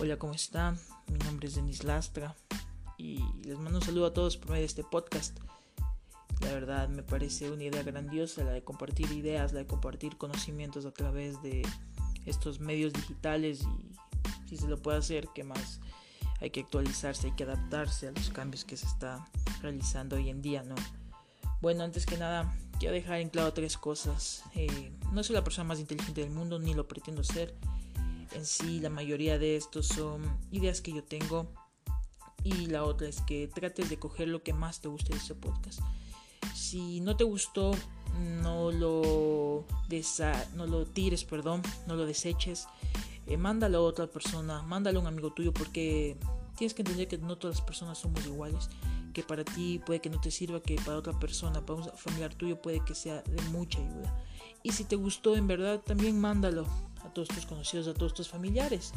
Hola, ¿cómo están? Mi nombre es Denis Lastra y les mando un saludo a todos por medio de este podcast. La verdad me parece una idea grandiosa la de compartir ideas, la de compartir conocimientos a través de estos medios digitales y si se lo puede hacer, ¿qué más? Hay que actualizarse, hay que adaptarse a los cambios que se está realizando hoy en día, ¿no? Bueno, antes que nada, quiero dejar en claro tres cosas. Eh, no soy la persona más inteligente del mundo, ni lo pretendo ser en sí la mayoría de estos son ideas que yo tengo y la otra es que trates de coger lo que más te guste de este podcast. Si no te gustó, no lo, no lo tires, perdón, no lo deseches. Eh, mándalo a otra persona, mándalo a un amigo tuyo porque tienes que entender que no todas las personas somos iguales. Que para ti puede que no te sirva, que para otra persona, para un familiar tuyo puede que sea de mucha ayuda. Y si te gustó en verdad, también mándalo todos tus conocidos, a todos tus familiares.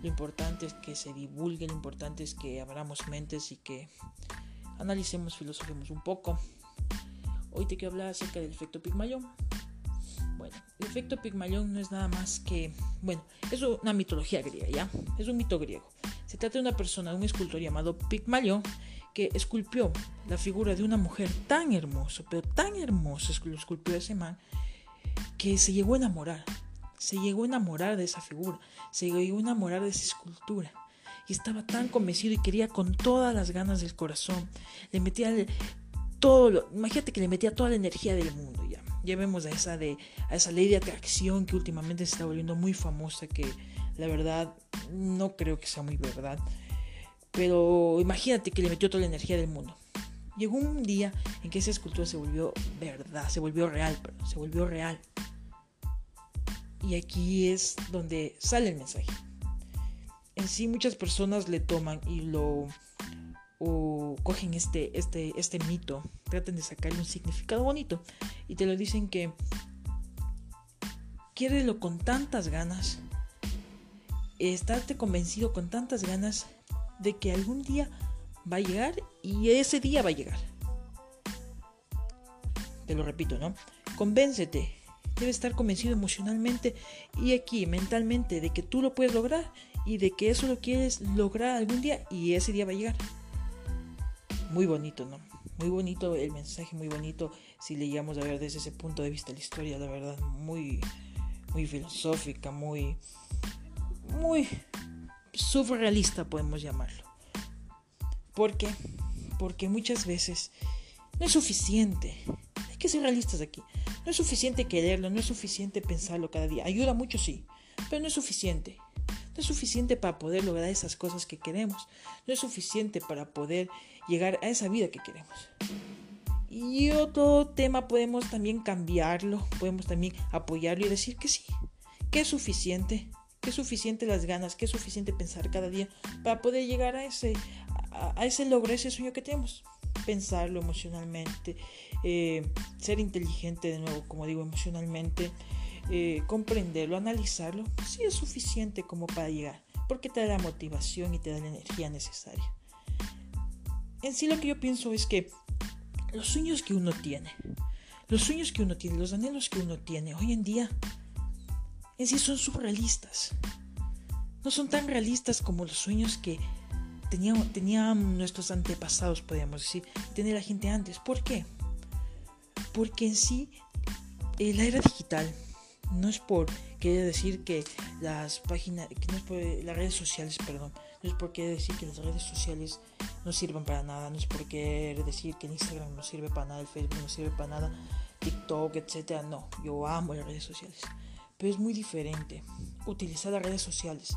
Lo importante es que se divulgue, lo importante es que abramos mentes y que analicemos, filosofemos un poco. Hoy te quiero hablar acerca del efecto Pigmalión. Bueno, el efecto Pigmalión no es nada más que, bueno, es una mitología griega, ¿ya? Es un mito griego. Se trata de una persona, de un escultor llamado Pigmalión, que esculpió la figura de una mujer tan hermosa, pero tan hermosa, lo esculpió ese man, que se llegó a enamorar se llegó a enamorar de esa figura, se llegó a enamorar de esa escultura. Y estaba tan convencido y quería con todas las ganas del corazón. Le metía todo lo, imagínate que le metía toda la energía del mundo ya. Ya vemos a esa, de, a esa ley de atracción que últimamente se está volviendo muy famosa, que la verdad no creo que sea muy verdad. Pero imagínate que le metió toda la energía del mundo. Llegó un día en que esa escultura se volvió verdad, se volvió real, pero se volvió real. Y aquí es donde sale el mensaje. En sí muchas personas le toman y lo o cogen este, este, este mito, tratan de sacarle un significado bonito y te lo dicen que quiérelo con tantas ganas, estarte convencido con tantas ganas de que algún día va a llegar y ese día va a llegar. Te lo repito, ¿no? Convéncete debe estar convencido emocionalmente y aquí mentalmente de que tú lo puedes lograr y de que eso lo quieres lograr algún día y ese día va a llegar. Muy bonito, ¿no? Muy bonito el mensaje, muy bonito si le llegamos a ver desde ese punto de vista la historia, la verdad, muy, muy filosófica, muy, muy surrealista podemos llamarlo. ¿Por qué? Porque muchas veces no es suficiente. Hay que ser realistas aquí. No es suficiente quererlo, no es suficiente pensarlo cada día. Ayuda mucho, sí, pero no es suficiente. No es suficiente para poder lograr esas cosas que queremos. No es suficiente para poder llegar a esa vida que queremos. Y otro tema podemos también cambiarlo, podemos también apoyarlo y decir que sí, que es suficiente, que es suficiente las ganas, que es suficiente pensar cada día para poder llegar a ese, a, ese logro, a ese sueño que tenemos pensarlo emocionalmente, eh, ser inteligente de nuevo, como digo, emocionalmente, eh, comprenderlo, analizarlo, sí es suficiente como para llegar, porque te da la motivación y te da la energía necesaria. En sí lo que yo pienso es que los sueños que uno tiene, los sueños que uno tiene, los anhelos que uno tiene hoy en día, en sí son surrealistas. No son tan realistas como los sueños que tenían, nuestros antepasados, podríamos decir, tenía la gente antes. ¿Por qué? Porque en sí, la era digital no es por querer decir que las páginas, que no es por las redes sociales, perdón, no es por querer decir que las redes sociales no sirven para nada, no es por querer decir que el Instagram no sirve para nada, el Facebook no sirve para nada, TikTok, etcétera. No, yo amo las redes sociales, pero es muy diferente utilizar las redes sociales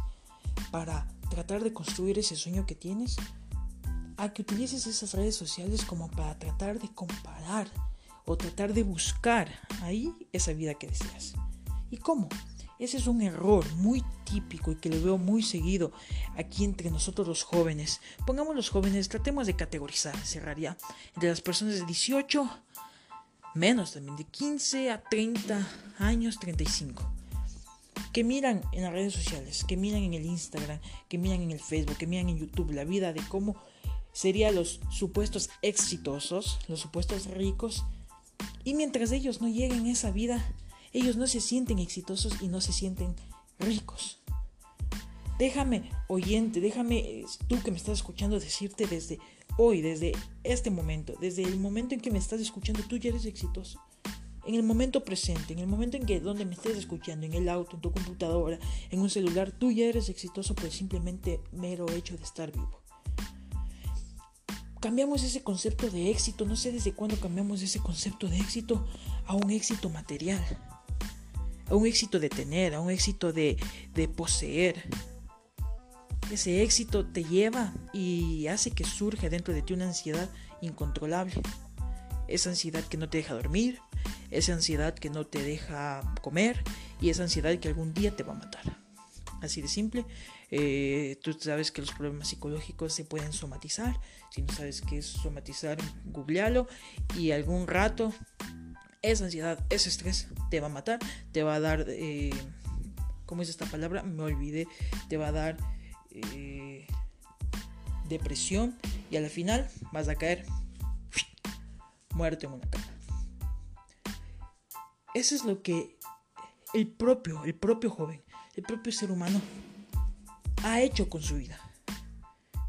para tratar de construir ese sueño que tienes a que utilices esas redes sociales como para tratar de comparar o tratar de buscar ahí esa vida que deseas. ¿Y cómo? Ese es un error muy típico y que lo veo muy seguido aquí entre nosotros los jóvenes. Pongamos los jóvenes, tratemos de categorizar, cerraría, entre las personas de 18, menos también, de 15 a 30 años, 35 que miran en las redes sociales, que miran en el Instagram, que miran en el Facebook, que miran en YouTube la vida de cómo serían los supuestos exitosos, los supuestos ricos, y mientras ellos no lleguen a esa vida, ellos no se sienten exitosos y no se sienten ricos. Déjame, oyente, déjame tú que me estás escuchando decirte desde hoy, desde este momento, desde el momento en que me estás escuchando, tú ya eres exitoso. En el momento presente, en el momento en que donde me estés escuchando, en el auto, en tu computadora, en un celular, tú ya eres exitoso por simplemente mero hecho de estar vivo. Cambiamos ese concepto de éxito, no sé desde cuándo cambiamos ese concepto de éxito a un éxito material, a un éxito de tener, a un éxito de, de poseer, ese éxito te lleva y hace que surja dentro de ti una ansiedad incontrolable. Esa ansiedad que no te deja dormir, esa ansiedad que no te deja comer y esa ansiedad que algún día te va a matar. Así de simple. Eh, tú sabes que los problemas psicológicos se pueden somatizar. Si no sabes qué es somatizar, googlealo y algún rato esa ansiedad, ese estrés te va a matar, te va a dar, eh, ¿cómo es esta palabra? Me olvidé, te va a dar eh, depresión y al final vas a caer muerto en una cama. Eso es lo que el propio, el propio joven, el propio ser humano ha hecho con su vida.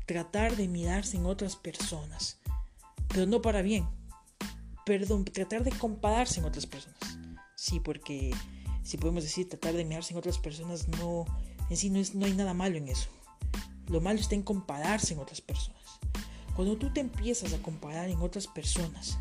Tratar de mirarse en otras personas, pero no para bien. Perdón, tratar de compararse en otras personas. Sí, porque si podemos decir tratar de mirarse en otras personas, no, en sí no, es, no hay nada malo en eso. Lo malo está en compararse en otras personas. Cuando tú te empiezas a comparar en otras personas,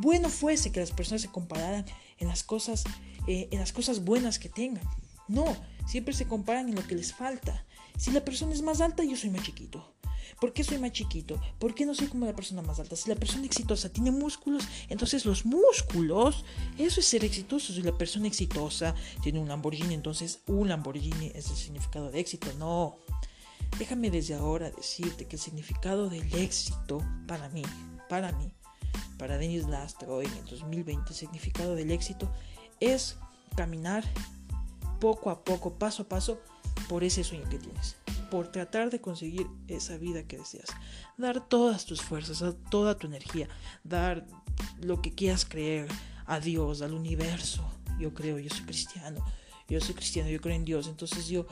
bueno fuese que las personas se compararan en las cosas, eh, en las cosas buenas que tengan. No, siempre se comparan en lo que les falta. Si la persona es más alta, yo soy más chiquito. ¿Por qué soy más chiquito? ¿Por qué no soy como la persona más alta? Si la persona exitosa tiene músculos, entonces los músculos, eso es ser exitoso. Si la persona exitosa tiene un Lamborghini, entonces un Lamborghini es el significado de éxito. No. Déjame desde ahora decirte que el significado del éxito para mí, para mí, para Denis Lastro en el 2020, el significado del éxito es caminar poco a poco, paso a paso, por ese sueño que tienes por tratar de conseguir esa vida que deseas. Dar todas tus fuerzas, toda tu energía, dar lo que quieras creer a Dios, al universo. Yo creo, yo soy cristiano, yo soy cristiano, yo creo en Dios, entonces yo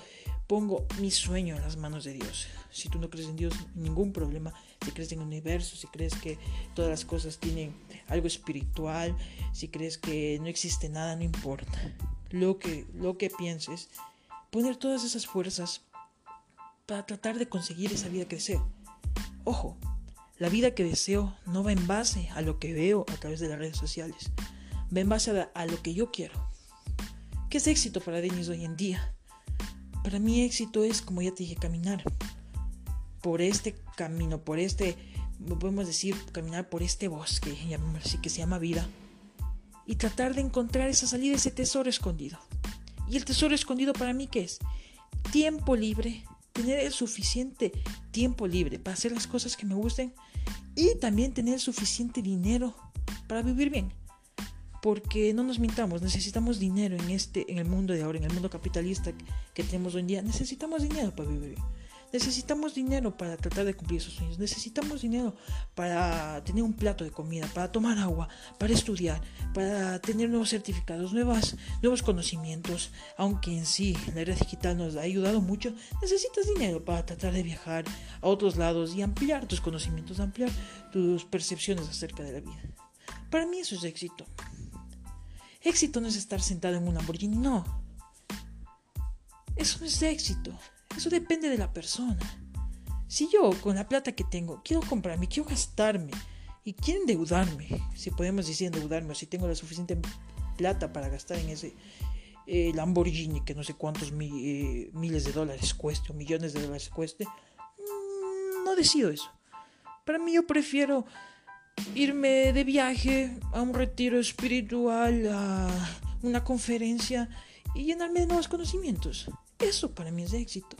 pongo mi sueño en las manos de Dios. Si tú no crees en Dios, ningún problema. Si crees en el universo, si crees que todas las cosas tienen algo espiritual, si crees que no existe nada, no importa. Lo que, lo que pienses, poner todas esas fuerzas para tratar de conseguir esa vida que deseo. Ojo, la vida que deseo no va en base a lo que veo a través de las redes sociales, va en base a, lo que yo quiero. ¿Qué es éxito para Denis hoy en día? Para mí éxito es, como ya te dije, caminar por este camino, por este, podemos decir, caminar por este bosque, así que se llama vida, y tratar de encontrar esa salida, ese tesoro escondido. ¿Y el tesoro escondido para mí qué es? Tiempo libre tener el suficiente tiempo libre para hacer las cosas que me gusten y también tener suficiente dinero para vivir bien. Porque no nos mintamos, necesitamos dinero en este en el mundo de ahora, en el mundo capitalista que tenemos hoy en día, necesitamos dinero para vivir. Necesitamos dinero para tratar de cumplir esos sueños. Necesitamos dinero para tener un plato de comida, para tomar agua, para estudiar, para tener nuevos certificados, nuevas, nuevos conocimientos. Aunque en sí la era digital nos ha ayudado mucho, necesitas dinero para tratar de viajar a otros lados y ampliar tus conocimientos, ampliar tus percepciones acerca de la vida. Para mí eso es éxito. Éxito no es estar sentado en un Lamborghini, no. Eso no es éxito. Eso depende de la persona. Si yo con la plata que tengo quiero comprarme, quiero gastarme y quiero endeudarme, si podemos decir endeudarme, o si tengo la suficiente plata para gastar en ese eh, Lamborghini que no sé cuántos eh, miles de dólares cueste o millones de dólares cueste, mm, no decido eso. Para mí yo prefiero irme de viaje a un retiro espiritual, a una conferencia y llenarme de nuevos conocimientos. Eso para mí es éxito.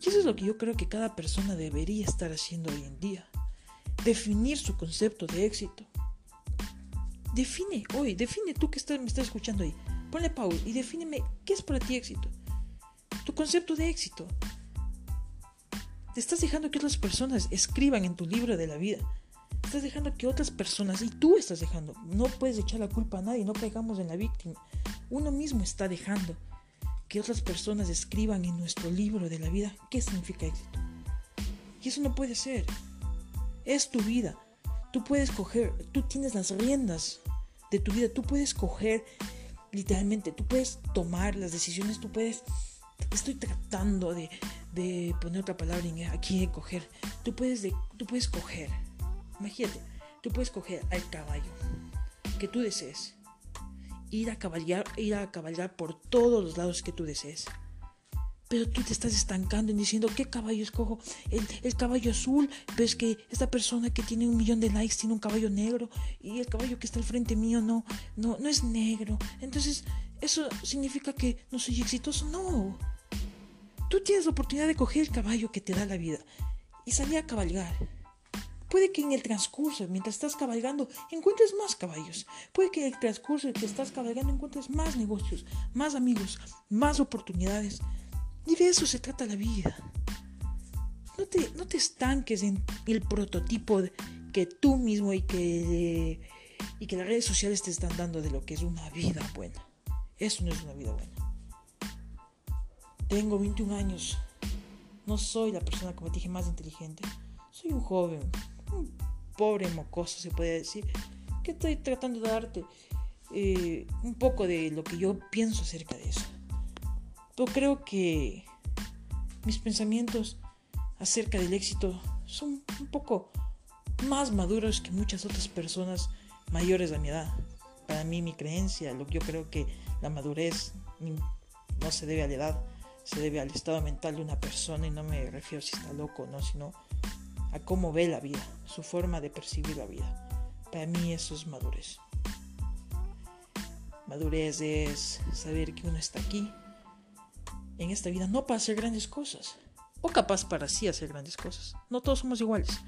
Y eso es lo que yo creo que cada persona debería estar haciendo hoy en día. Definir su concepto de éxito. Define, hoy, define tú que me estás escuchando ahí. Ponle pausa y defíneme qué es para ti éxito. Tu concepto de éxito. Te estás dejando que otras personas escriban en tu libro de la vida. Estás dejando que otras personas, y tú estás dejando, no puedes echar la culpa a nadie, no caigamos en la víctima. Uno mismo está dejando que otras personas escriban en nuestro libro de la vida qué significa éxito. Y eso no puede ser. Es tu vida. Tú puedes coger, tú tienes las riendas de tu vida, tú puedes coger literalmente, tú puedes tomar las decisiones, tú puedes, estoy tratando de, de poner otra palabra aquí de coger, tú puedes, de, tú puedes coger, imagínate, tú puedes coger al caballo que tú desees, ir a cabalgar, ir a cabalgar por todos los lados que tú desees. Pero tú te estás estancando en diciendo, ¿qué caballo escojo? El, caballo azul, pero es que esta persona que tiene un millón de likes tiene un caballo negro y el caballo que está al frente mío no, no, no es negro. Entonces, ¿eso significa que no soy exitoso? No. Tú tienes la oportunidad de coger el caballo que te da la vida y salir a cabalgar. Puede que en el transcurso, mientras estás cabalgando, encuentres más caballos. Puede que en el transcurso que estás cabalgando encuentres más negocios, más amigos, más oportunidades. Y de eso se trata la vida. No te, no te estanques en el prototipo que tú mismo y que, y que las redes sociales te están dando de lo que es una vida buena. Eso no es una vida buena. Tengo 21 años. No soy la persona, como te dije, más inteligente. Soy un joven, un pobre mocoso, se puede decir, que estoy tratando de darte eh, un poco de lo que yo pienso acerca de eso. Yo creo que mis pensamientos acerca del éxito son un poco más maduros que muchas otras personas mayores de mi edad. Para mí mi creencia, lo que yo creo que la madurez no se debe a la edad, se debe al estado mental de una persona y no me refiero si está loco o no, sino a cómo ve la vida, su forma de percibir la vida. Para mí eso es madurez. Madurez es saber que uno está aquí, en esta vida no para hacer grandes cosas, o capaz para sí hacer grandes cosas. No todos somos iguales.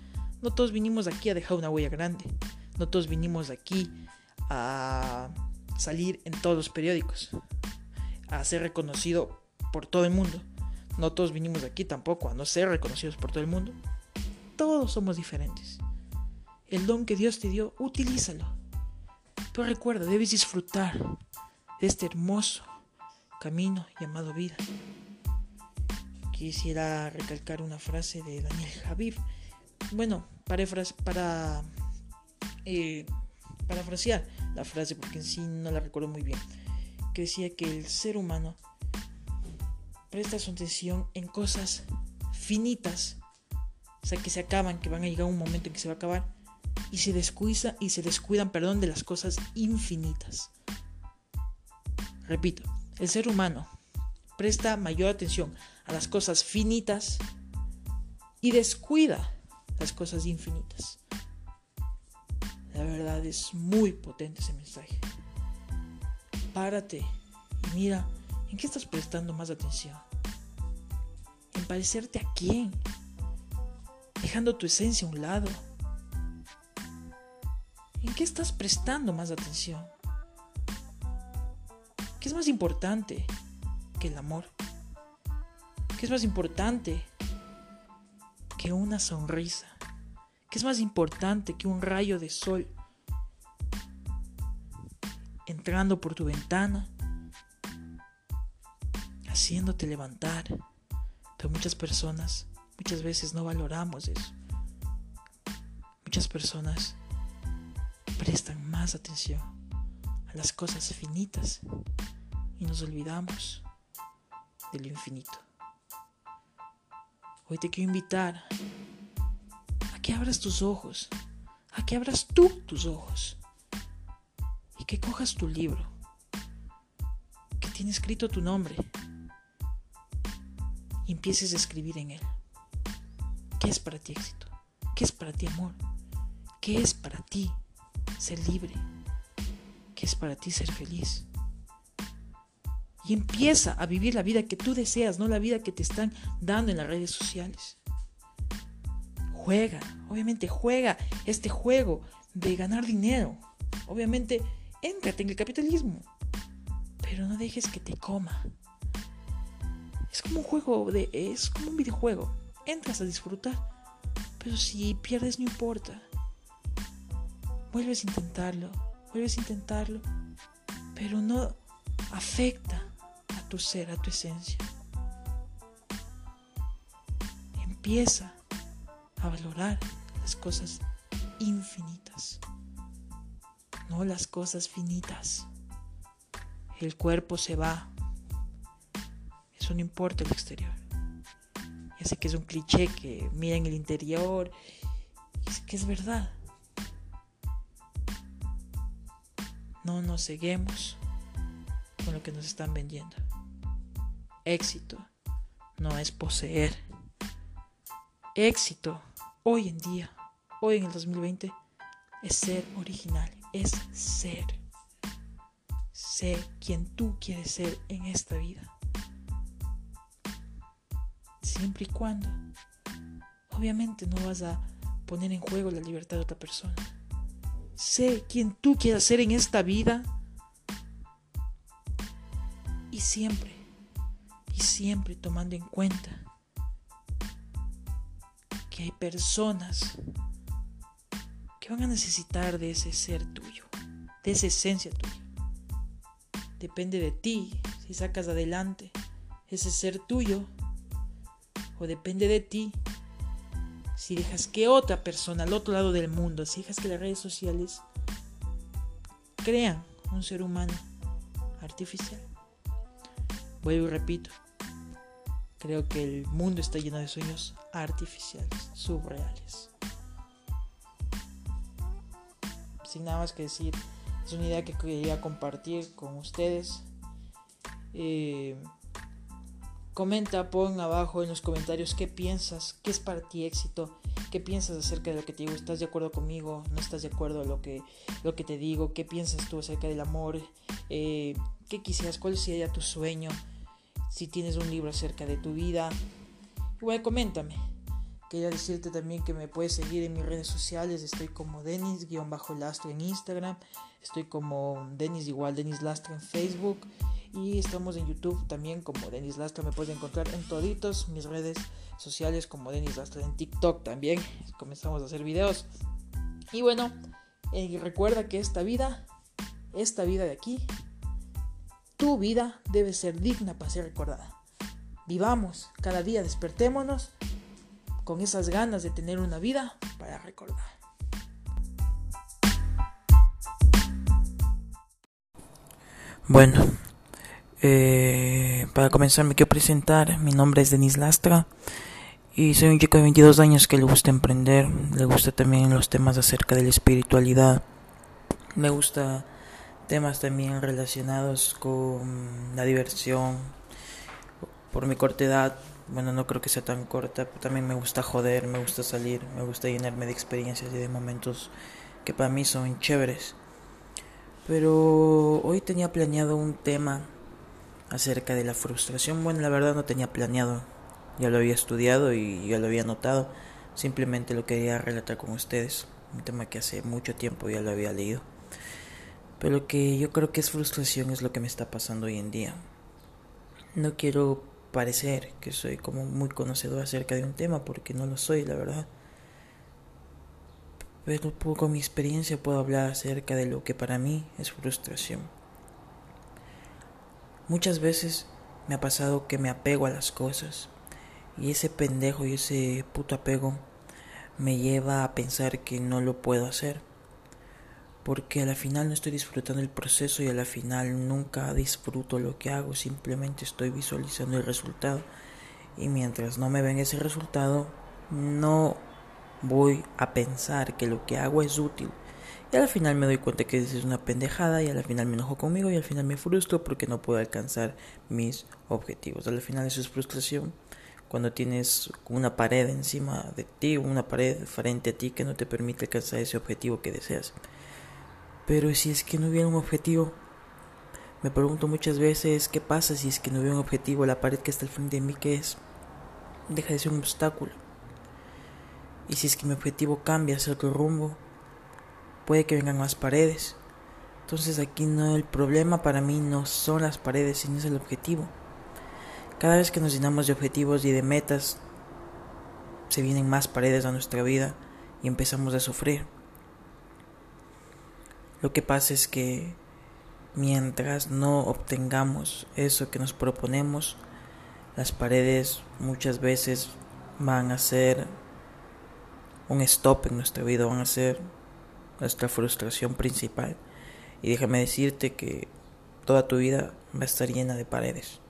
No todos vinimos aquí a dejar una huella grande. No todos vinimos aquí a salir en todos los periódicos, a ser reconocido por todo el mundo. No todos vinimos aquí tampoco a no ser reconocidos por todo el mundo. Todos somos diferentes. El don que Dios te dio, utilízalo. Pero recuerda, debes disfrutar de este hermoso camino llamado vida. Quisiera recalcar una frase de Daniel Javif. Bueno, para, para eh, parafrasear la frase, porque en sí no la recuerdo muy bien, que decía que el ser humano presta su atención en cosas finitas, o sea, que se acaban, que van a llegar un momento en que se va a acabar, y se descuida y se descuidan, perdón, de las cosas infinitas. Repito, el ser humano presta mayor atención a las cosas finitas y descuida las cosas infinitas. La verdad es muy potente ese mensaje. Párate y mira en qué estás prestando más atención. En parecerte a quién. Dejando tu esencia a un lado. ¿En qué estás prestando más atención? ¿Qué es más importante que el amor? ¿Qué es más importante que una sonrisa? ¿Qué es más importante que un rayo de sol entrando por tu ventana, haciéndote levantar? Pero muchas personas, muchas veces no valoramos eso. Muchas personas prestan más atención a las cosas finitas y nos olvidamos del infinito. Hoy te quiero invitar a que abras tus ojos, a que abras tú tus ojos y que cojas tu libro que tiene escrito tu nombre y empieces a escribir en él. ¿Qué es para ti éxito? ¿Qué es para ti amor? ¿Qué es para ti ser libre? ¿Qué es para ti ser feliz? y empieza a vivir la vida que tú deseas, no la vida que te están dando en las redes sociales. Juega, obviamente juega este juego de ganar dinero. Obviamente, éntrate en el capitalismo, pero no dejes que te coma. Es como un juego de es como un videojuego. Entras a disfrutar, pero si pierdes no importa. Vuelves a intentarlo, vuelves a intentarlo, pero no afecta tu ser, a tu esencia. Empieza a valorar las cosas infinitas, no las cosas finitas. El cuerpo se va, eso no importa el exterior. Ya sé que es un cliché que mira en el interior, es que es verdad. No nos seguimos con lo que nos están vendiendo. Éxito no es poseer. Éxito hoy en día, hoy en el 2020, es ser original, es ser. Sé quien tú quieres ser en esta vida. Siempre y cuando, obviamente, no vas a poner en juego la libertad de otra persona. Sé quien tú quieras ser en esta vida. Y siempre, y siempre tomando en cuenta que hay personas que van a necesitar de ese ser tuyo, de esa esencia tuya. Depende de ti si sacas adelante ese ser tuyo o depende de ti si dejas que otra persona al otro lado del mundo, si dejas que las redes sociales crean un ser humano artificial. Vuelvo y repito, creo que el mundo está lleno de sueños artificiales, subreales. Sin nada más que decir, es una idea que quería compartir con ustedes. Eh, Comenta, pon abajo en los comentarios qué piensas, qué es para ti éxito, qué piensas acerca de lo que te digo, ¿estás de acuerdo conmigo? ¿No estás de acuerdo a lo que, lo que te digo? ¿Qué piensas tú acerca del amor? Eh, ¿Qué quisieras? ¿Cuál sería tu sueño? Si tienes un libro acerca de tu vida. Igual coméntame. Quería decirte también que me puedes seguir en mis redes sociales. Estoy como Denis-Lastro en Instagram. Estoy como Denis igual, Denis Lastro en Facebook. Y estamos en YouTube también como Denis Lastra. Me puedes encontrar en toditos mis redes sociales como Denis Lastra. En TikTok también comenzamos a hacer videos. Y bueno, eh, recuerda que esta vida, esta vida de aquí, tu vida debe ser digna para ser recordada. Vivamos, cada día despertémonos con esas ganas de tener una vida para recordar. Bueno, eh, para comenzar me quiero presentar, mi nombre es Denis Lastra y soy un chico de 22 años que le gusta emprender, le gusta también los temas acerca de la espiritualidad, me gusta temas también relacionados con la diversión, por mi corta edad, bueno no creo que sea tan corta, pero también me gusta joder, me gusta salir, me gusta llenarme de experiencias y de momentos que para mí son chéveres. Pero hoy tenía planeado un tema acerca de la frustración. Bueno, la verdad no tenía planeado, ya lo había estudiado y ya lo había notado, simplemente lo quería relatar con ustedes, un tema que hace mucho tiempo ya lo había leído. Pero lo que yo creo que es frustración es lo que me está pasando hoy en día. No quiero parecer que soy como muy conocedor acerca de un tema porque no lo soy, la verdad. Pero con mi experiencia puedo hablar acerca de lo que para mí es frustración. Muchas veces me ha pasado que me apego a las cosas y ese pendejo y ese puto apego me lleva a pensar que no lo puedo hacer porque a la final no estoy disfrutando el proceso y a la final nunca disfruto lo que hago, simplemente estoy visualizando el resultado y mientras no me ven ese resultado no voy a pensar que lo que hago es útil y al final me doy cuenta que es una pendejada y al final me enojo conmigo y al final me frustro porque no puedo alcanzar mis objetivos. Al final eso es frustración cuando tienes una pared encima de ti, una pared frente a ti que no te permite alcanzar ese objetivo que deseas. Pero si es que no hubiera un objetivo, me pregunto muchas veces qué pasa si es que no hubiera un objetivo, la pared que está al frente de mí, ¿qué es? Deja de ser un obstáculo. Y si es que mi objetivo cambia hacia otro rumbo, puede que vengan más paredes. Entonces aquí no el problema para mí no son las paredes, sino es el objetivo. Cada vez que nos llenamos de objetivos y de metas, se vienen más paredes a nuestra vida y empezamos a sufrir. Lo que pasa es que mientras no obtengamos eso que nos proponemos, las paredes muchas veces van a ser un stop en nuestra vida, van a ser nuestra frustración principal. Y déjame decirte que toda tu vida va a estar llena de paredes,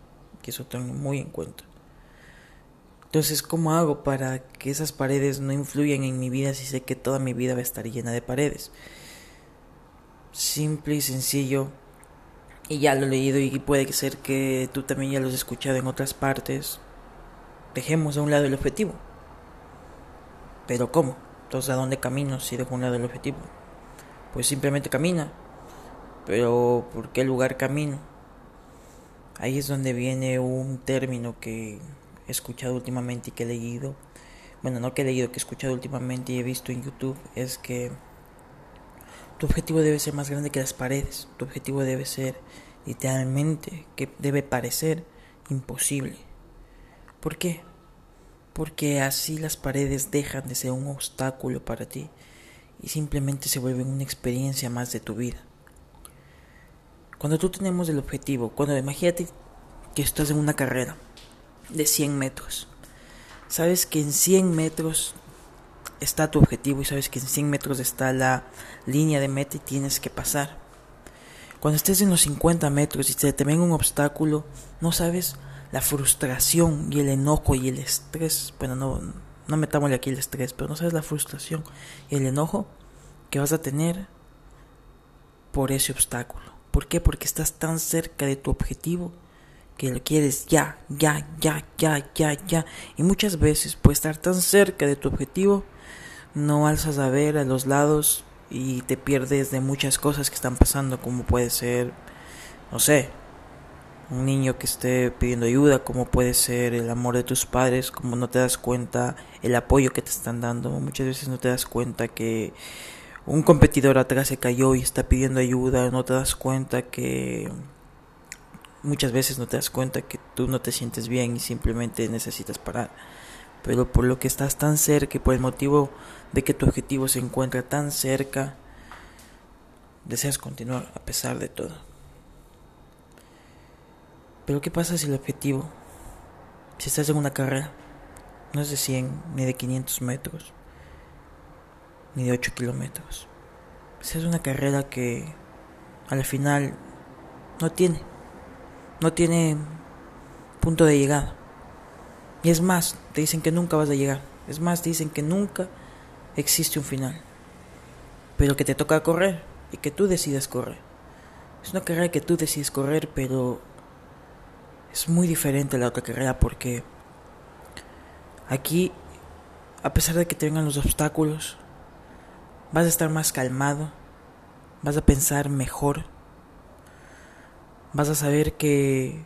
que eso tengo muy en cuenta. Entonces, ¿cómo hago para que esas paredes no influyan en mi vida si sé que toda mi vida va a estar llena de paredes? Simple y sencillo. Y ya lo he leído y puede ser que tú también ya lo has escuchado en otras partes. Dejemos a un lado el objetivo. Pero ¿cómo? Entonces, ¿a dónde camino si dejo un lado objetivo? Pues simplemente camina. Pero ¿por qué lugar camino? Ahí es donde viene un término que he escuchado últimamente y que he leído. Bueno, no que he leído, que he escuchado últimamente y he visto en YouTube. Es que tu objetivo debe ser más grande que las paredes. Tu objetivo debe ser literalmente, que debe parecer imposible. ¿Por qué? Porque así las paredes dejan de ser un obstáculo para ti y simplemente se vuelven una experiencia más de tu vida. Cuando tú tenemos el objetivo, cuando imagínate que estás en una carrera de 100 metros, sabes que en 100 metros está tu objetivo y sabes que en 100 metros está la línea de meta y tienes que pasar. Cuando estés en los 50 metros y se te venga un obstáculo, no sabes la frustración y el enojo y el estrés. Bueno, no, no metámosle aquí el estrés, pero no sabes la frustración y el enojo que vas a tener por ese obstáculo. ¿Por qué? Porque estás tan cerca de tu objetivo que lo quieres ya, ya, ya, ya, ya, ya. Y muchas veces, por estar tan cerca de tu objetivo, no alzas a ver a los lados y te pierdes de muchas cosas que están pasando, como puede ser, no sé, un niño que esté pidiendo ayuda, como puede ser el amor de tus padres, como no te das cuenta el apoyo que te están dando. Muchas veces no te das cuenta que un competidor atrás se cayó y está pidiendo ayuda, no te das cuenta que muchas veces no te das cuenta que tú no te sientes bien y simplemente necesitas parar. Pero por lo que estás tan cerca y por el motivo de que tu objetivo se encuentra tan cerca, deseas continuar a pesar de todo. Pero ¿qué pasa si el objetivo, si estás en una carrera, no es de 100 ni de 500 metros? ni de 8 kilómetros. Esa es una carrera que al final no tiene, no tiene punto de llegada. Y es más, te dicen que nunca vas a llegar. Es más, te dicen que nunca existe un final. Pero que te toca correr y que tú decidas correr. Es una carrera que tú decides correr, pero es muy diferente a la otra carrera porque aquí, a pesar de que te vengan los obstáculos, vas a estar más calmado, vas a pensar mejor, vas a saber que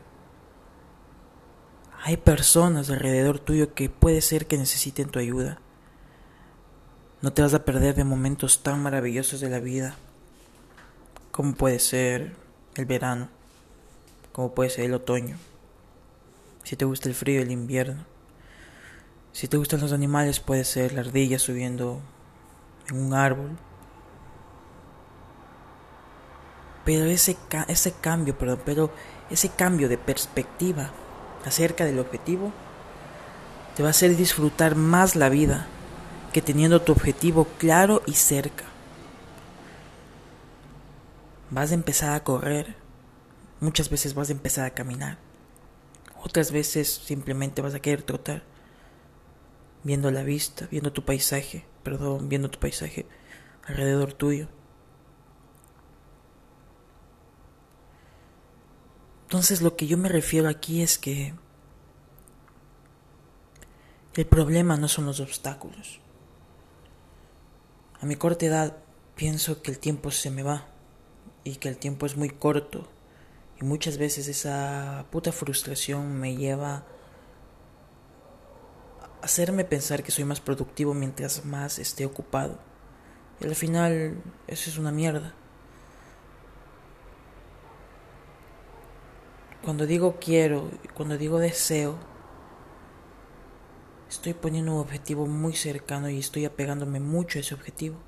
hay personas alrededor tuyo que puede ser que necesiten tu ayuda. No te vas a perder de momentos tan maravillosos de la vida como puede ser el verano, como puede ser el otoño. Si te gusta el frío, el invierno. Si te gustan los animales, puede ser la ardilla subiendo en un árbol. Pero ese, ese cambio, perdón, pero ese cambio de perspectiva acerca del objetivo te va a hacer disfrutar más la vida que teniendo tu objetivo claro y cerca. Vas a empezar a correr, muchas veces vas a empezar a caminar, otras veces simplemente vas a querer trotar, viendo la vista, viendo tu paisaje, perdón, viendo tu paisaje alrededor tuyo. Entonces lo que yo me refiero aquí es que el problema no son los obstáculos. A mi corta edad pienso que el tiempo se me va y que el tiempo es muy corto y muchas veces esa puta frustración me lleva hacerme pensar que soy más productivo mientras más esté ocupado. Y al final eso es una mierda. Cuando digo quiero, cuando digo deseo, estoy poniendo un objetivo muy cercano y estoy apegándome mucho a ese objetivo.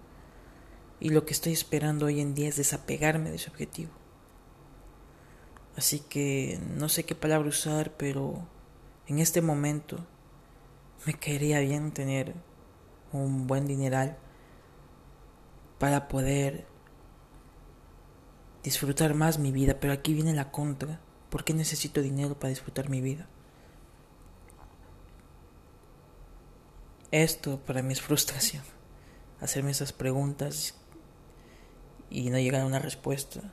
Y lo que estoy esperando hoy en día es desapegarme de ese objetivo. Así que no sé qué palabra usar, pero en este momento me caería bien tener un buen dineral para poder disfrutar más mi vida. Pero aquí viene la contra. ¿Por qué necesito dinero para disfrutar mi vida? Esto para mí es frustración. Hacerme esas preguntas y no llegar a una respuesta.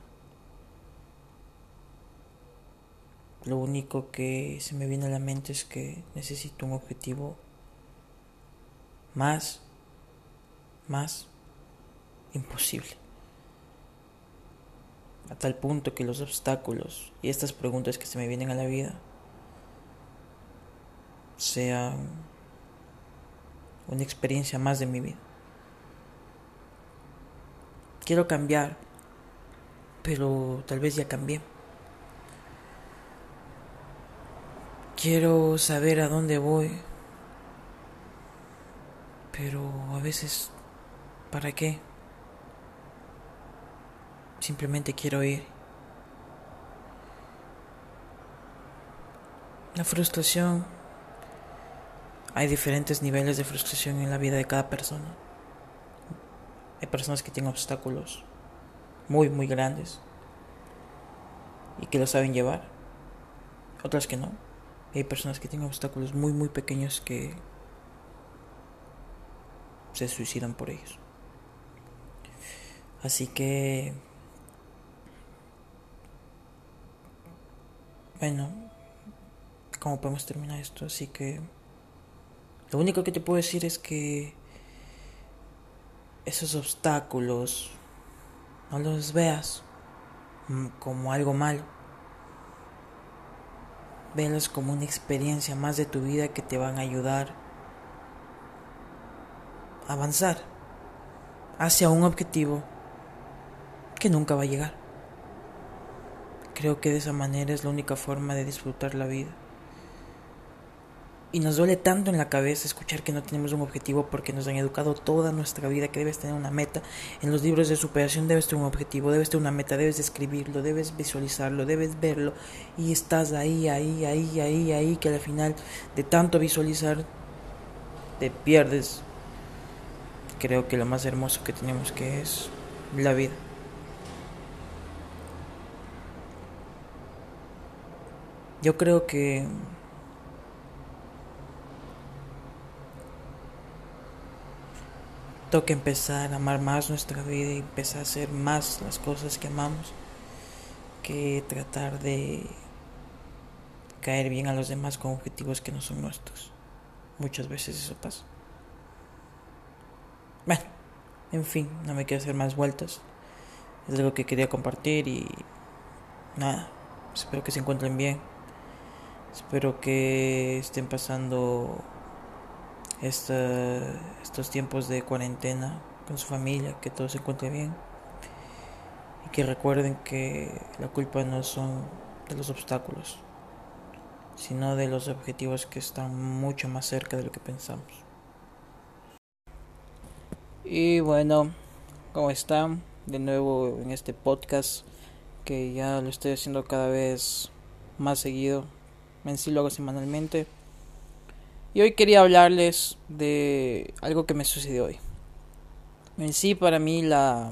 Lo único que se me viene a la mente es que necesito un objetivo más, más imposible. A tal punto que los obstáculos y estas preguntas que se me vienen a la vida sean una experiencia más de mi vida. Quiero cambiar, pero tal vez ya cambié. Quiero saber a dónde voy, pero a veces, ¿para qué? Simplemente quiero ir. La frustración hay diferentes niveles de frustración en la vida de cada persona. Hay personas que tienen obstáculos muy, muy grandes y que lo saben llevar. Otras que no. Hay personas que tienen obstáculos muy, muy pequeños que se suicidan por ellos. Así que... Bueno, ¿cómo podemos terminar esto? Así que... Lo único que te puedo decir es que esos obstáculos no los veas como algo malo. Velos como una experiencia más de tu vida que te van a ayudar a avanzar hacia un objetivo que nunca va a llegar. Creo que de esa manera es la única forma de disfrutar la vida. Y nos duele tanto en la cabeza escuchar que no tenemos un objetivo porque nos han educado toda nuestra vida que debes tener una meta. En los libros de superación debes tener un objetivo, debes tener una meta, debes escribirlo, debes visualizarlo, debes verlo. Y estás ahí, ahí, ahí, ahí, ahí, que al final de tanto visualizar te pierdes. Creo que lo más hermoso que tenemos que es la vida. Yo creo que Toca empezar a amar más nuestra vida y empezar a hacer más las cosas que amamos que tratar de caer bien a los demás con objetivos que no son nuestros. Muchas veces eso pasa. Bueno, en fin, no me quiero hacer más vueltas. Es algo que quería compartir y nada, espero que se encuentren bien. Espero que estén pasando estos tiempos de cuarentena con su familia, que todo se encuentre bien y que recuerden que la culpa no son de los obstáculos, sino de los objetivos que están mucho más cerca de lo que pensamos. Y bueno, ¿cómo están? De nuevo en este podcast que ya lo estoy haciendo cada vez más seguido. En sí lo hago semanalmente y hoy quería hablarles de algo que me sucedió hoy. En sí, para mí la,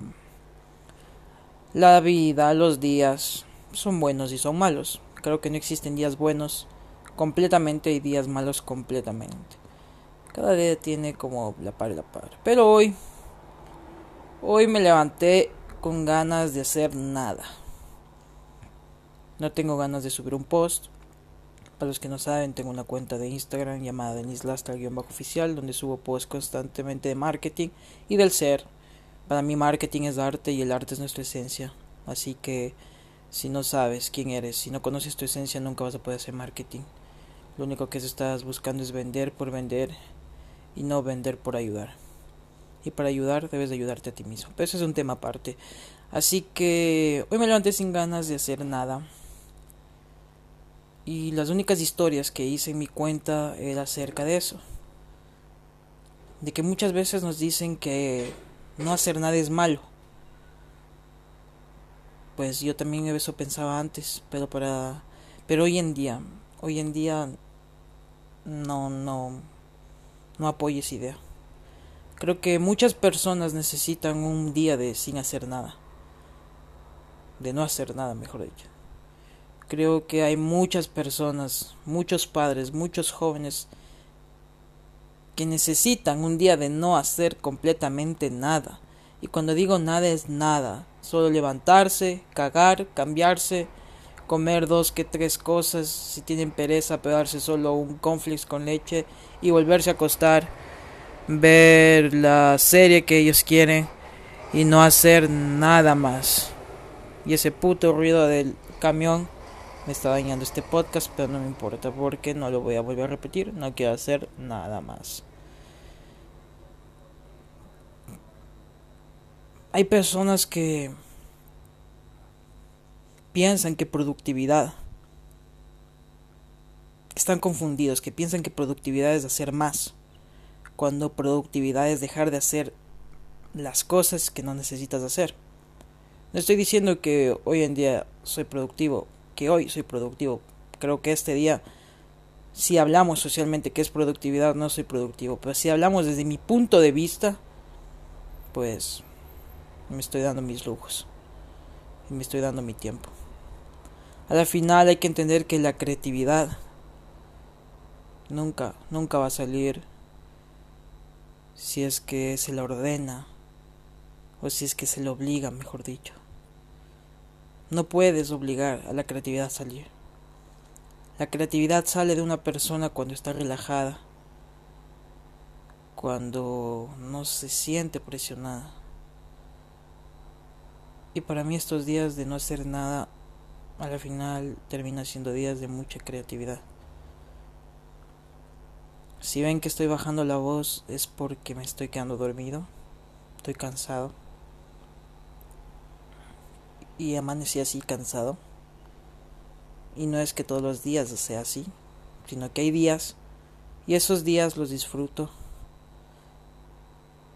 la vida, los días son buenos y son malos. Creo que no existen días buenos completamente y días malos completamente. Cada día tiene como la par y la par. Pero hoy, hoy me levanté con ganas de hacer nada. No tengo ganas de subir un post. Para los que no saben, tengo una cuenta de Instagram llamada Denis bajo oficial donde subo posts constantemente de marketing y del ser. Para mí marketing es arte y el arte es nuestra esencia. Así que si no sabes quién eres, si no conoces tu esencia, nunca vas a poder hacer marketing. Lo único que estás buscando es vender por vender y no vender por ayudar. Y para ayudar debes de ayudarte a ti mismo. Pero eso es un tema aparte. Así que hoy me levanté sin ganas de hacer nada. Y las únicas historias que hice en mi cuenta era acerca de eso. De que muchas veces nos dicen que no hacer nada es malo. pues yo también eso pensaba antes, pero para pero hoy en día, hoy en día no no no apoyo esa idea. Creo que muchas personas necesitan un día de sin hacer nada. De no hacer nada, mejor dicho. Creo que hay muchas personas, muchos padres, muchos jóvenes que necesitan un día de no hacer completamente nada. Y cuando digo nada es nada. Solo levantarse, cagar, cambiarse, comer dos que tres cosas, si tienen pereza, pegarse solo un conflicts con leche y volverse a acostar, ver la serie que ellos quieren y no hacer nada más. Y ese puto ruido del camión me está dañando este podcast, pero no me importa porque no lo voy a volver a repetir, no quiero hacer nada más. Hay personas que piensan que productividad están confundidos, que piensan que productividad es hacer más, cuando productividad es dejar de hacer las cosas que no necesitas hacer. No estoy diciendo que hoy en día soy productivo, que hoy soy productivo. Creo que este día, si hablamos socialmente que es productividad, no soy productivo. Pero si hablamos desde mi punto de vista, pues me estoy dando mis lujos. Y me estoy dando mi tiempo. A la final hay que entender que la creatividad nunca, nunca va a salir si es que se la ordena o si es que se le obliga, mejor dicho. No puedes obligar a la creatividad a salir. La creatividad sale de una persona cuando está relajada, cuando no se siente presionada. Y para mí estos días de no hacer nada a la final termina siendo días de mucha creatividad. Si ven que estoy bajando la voz es porque me estoy quedando dormido, estoy cansado y amanecí así cansado. Y no es que todos los días sea así, sino que hay días y esos días los disfruto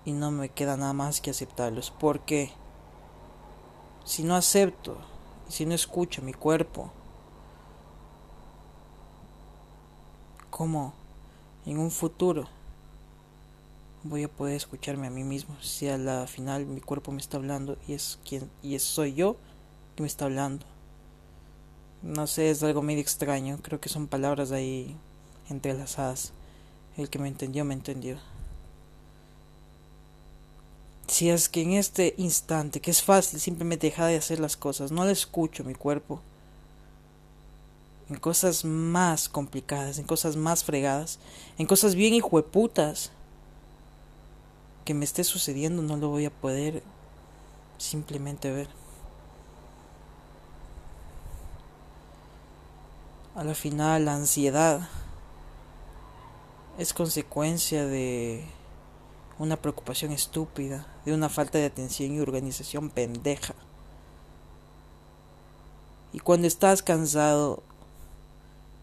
y no me queda nada más que aceptarlos porque si no acepto si no escucho mi cuerpo, ¿cómo en un futuro voy a poder escucharme a mí mismo? Si a la final mi cuerpo me está hablando y es quien y soy yo que me está hablando. No sé, es algo medio extraño, creo que son palabras ahí entrelazadas. El que me entendió, me entendió si es que en este instante, que es fácil simplemente dejar de hacer las cosas, no le escucho mi cuerpo, en cosas más complicadas, en cosas más fregadas, en cosas bien hijueputas que me esté sucediendo, no lo voy a poder simplemente ver. A la final, la ansiedad es consecuencia de una preocupación estúpida, de una falta de atención y organización pendeja. Y cuando estás cansado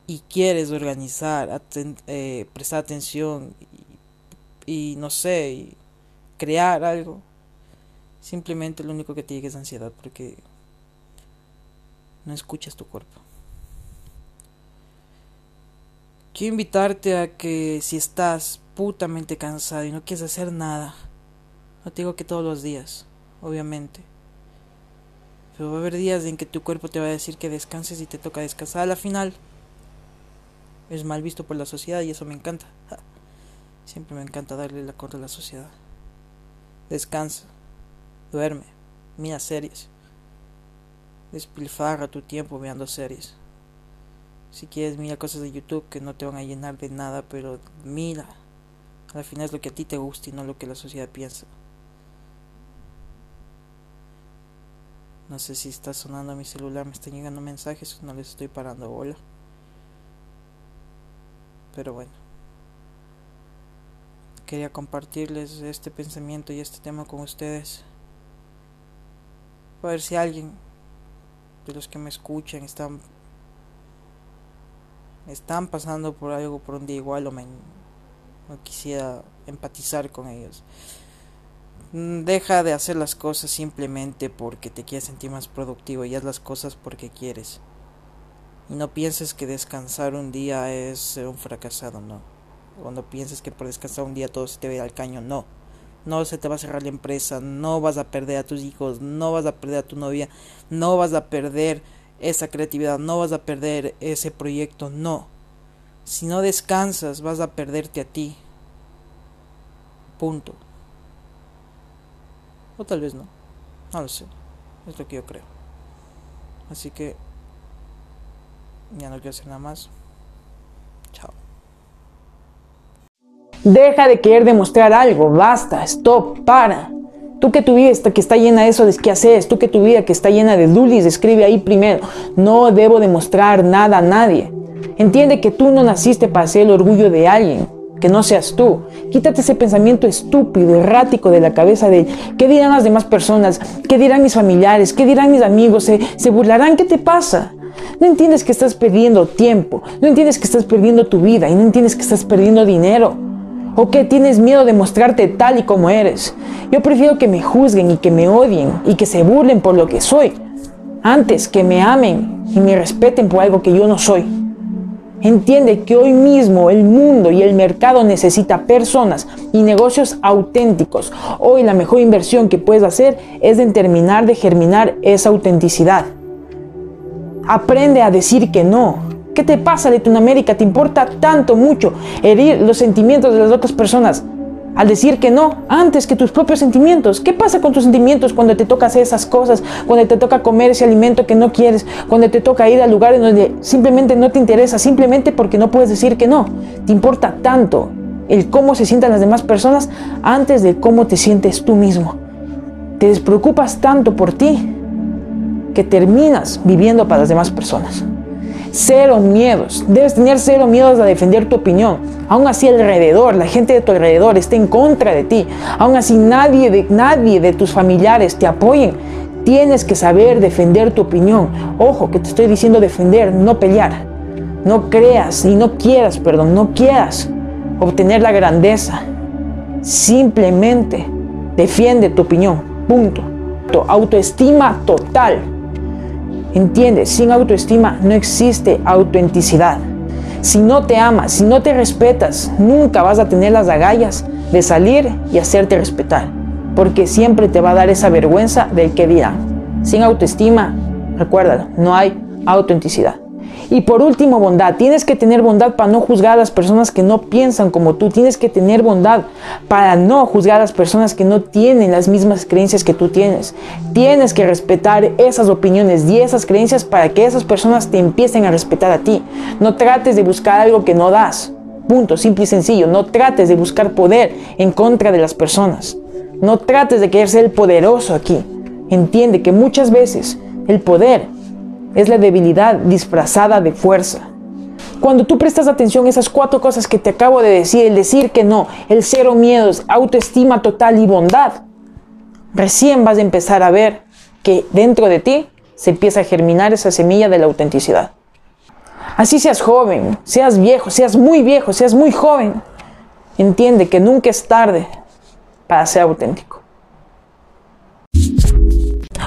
y quieres organizar, eh, prestar atención y, no sé, crear algo, simplemente lo único que te llega es ansiedad porque no escuchas tu cuerpo. Quiero invitarte a que si estás putamente cansado y no quieres hacer nada, no te digo que todos los días, obviamente. Pero va a haber días en que tu cuerpo te va a decir que descanses y te toca descansar. A la final es mal visto por la sociedad y eso me encanta. Siempre me encanta darle la corte a la sociedad. Descansa, duerme, mira series. Despilfarra tu tiempo mirando series. Si quieres, mira cosas de YouTube que no te van a llenar de nada, pero mira. Al final es lo que a ti te gusta y no lo que la sociedad piensa. No sé si está sonando mi celular, me están llegando mensajes, no les estoy parando bola. Pero bueno. Quería compartirles este pensamiento y este tema con ustedes. Para ver si alguien de los que me escuchan están están pasando por algo por un día igual o me no quisiera empatizar con ellos Mm, deja de hacer las cosas simplemente porque te quieres sentir más productivo y haz las cosas porque quieres. Y no pienses que descansar un día es ser un fracasado, no. O no pienses que por descansar un día todo se te va al caño, no. No se te va a cerrar la empresa, no vas a perder a tus hijos, no vas a perder a tu novia, no vas a perder esa creatividad, no vas a perder ese proyecto, no. Si no descansas, vas a perderte a ti. Punto. O tal vez no. No lo sé. Es lo que yo creo. Así que ya no quiero hacer nada más. Chao. Deja de querer demostrar algo. Basta. Stop. Para. Tú que tu vida está, que está llena de eso, qué haces. Tú que tu vida que está llena de dulis, escribe ahí primero. No debo demostrar nada a nadie. Entiende que tú no naciste para ser el orgullo de alguien que no seas tú. Quítate ese pensamiento estúpido, errático de la cabeza de qué dirán las demás personas, qué dirán mis familiares, qué dirán mis amigos, se, se burlarán, ¿qué te pasa? No entiendes que estás perdiendo tiempo, no entiendes que estás perdiendo tu vida y no entiendes que estás perdiendo dinero. ¿O que tienes miedo de mostrarte tal y como eres? Yo prefiero que me juzguen y que me odien y que se burlen por lo que soy, antes que me amen y me respeten por algo que yo no soy. Entiende que hoy mismo el mundo y el mercado necesita personas y negocios auténticos. Hoy la mejor inversión que puedes hacer es en terminar de germinar esa autenticidad. Aprende a decir que no. ¿Qué te pasa, Latinoamérica? ¿Te importa tanto, mucho herir los sentimientos de las otras personas? al decir que no antes que tus propios sentimientos. ¿Qué pasa con tus sentimientos cuando te toca hacer esas cosas, cuando te toca comer ese alimento que no quieres, cuando te toca ir al lugar en donde simplemente no te interesa, simplemente porque no puedes decir que no? Te importa tanto el cómo se sientan las demás personas antes de cómo te sientes tú mismo. Te despreocupas tanto por ti que terminas viviendo para las demás personas. Cero miedos. Debes tener cero miedos a defender tu opinión. Aún así alrededor, la gente de tu alrededor esté en contra de ti. Aún así nadie de, nadie de tus familiares te apoyen. Tienes que saber defender tu opinión. Ojo, que te estoy diciendo defender, no pelear. No creas y no quieras, perdón, no quieras obtener la grandeza. Simplemente defiende tu opinión. Punto. Autoestima total. Entiende, sin autoestima no existe autenticidad. Si no te amas, si no te respetas, nunca vas a tener las agallas de salir y hacerte respetar, porque siempre te va a dar esa vergüenza del que dirán. Sin autoestima, recuérdalo, no hay autenticidad. Y por último, bondad. Tienes que tener bondad para no juzgar a las personas que no piensan como tú. Tienes que tener bondad para no juzgar a las personas que no tienen las mismas creencias que tú tienes. Tienes que respetar esas opiniones y esas creencias para que esas personas te empiecen a respetar a ti. No trates de buscar algo que no das. Punto, simple y sencillo. No trates de buscar poder en contra de las personas. No trates de querer ser el poderoso aquí. Entiende que muchas veces el poder es la debilidad disfrazada de fuerza. Cuando tú prestas atención a esas cuatro cosas que te acabo de decir, el decir que no, el cero miedos, autoestima total y bondad, recién vas a empezar a ver que dentro de ti se empieza a germinar esa semilla de la autenticidad. Así seas joven, seas viejo, seas muy viejo, seas muy joven, entiende que nunca es tarde para ser auténtico.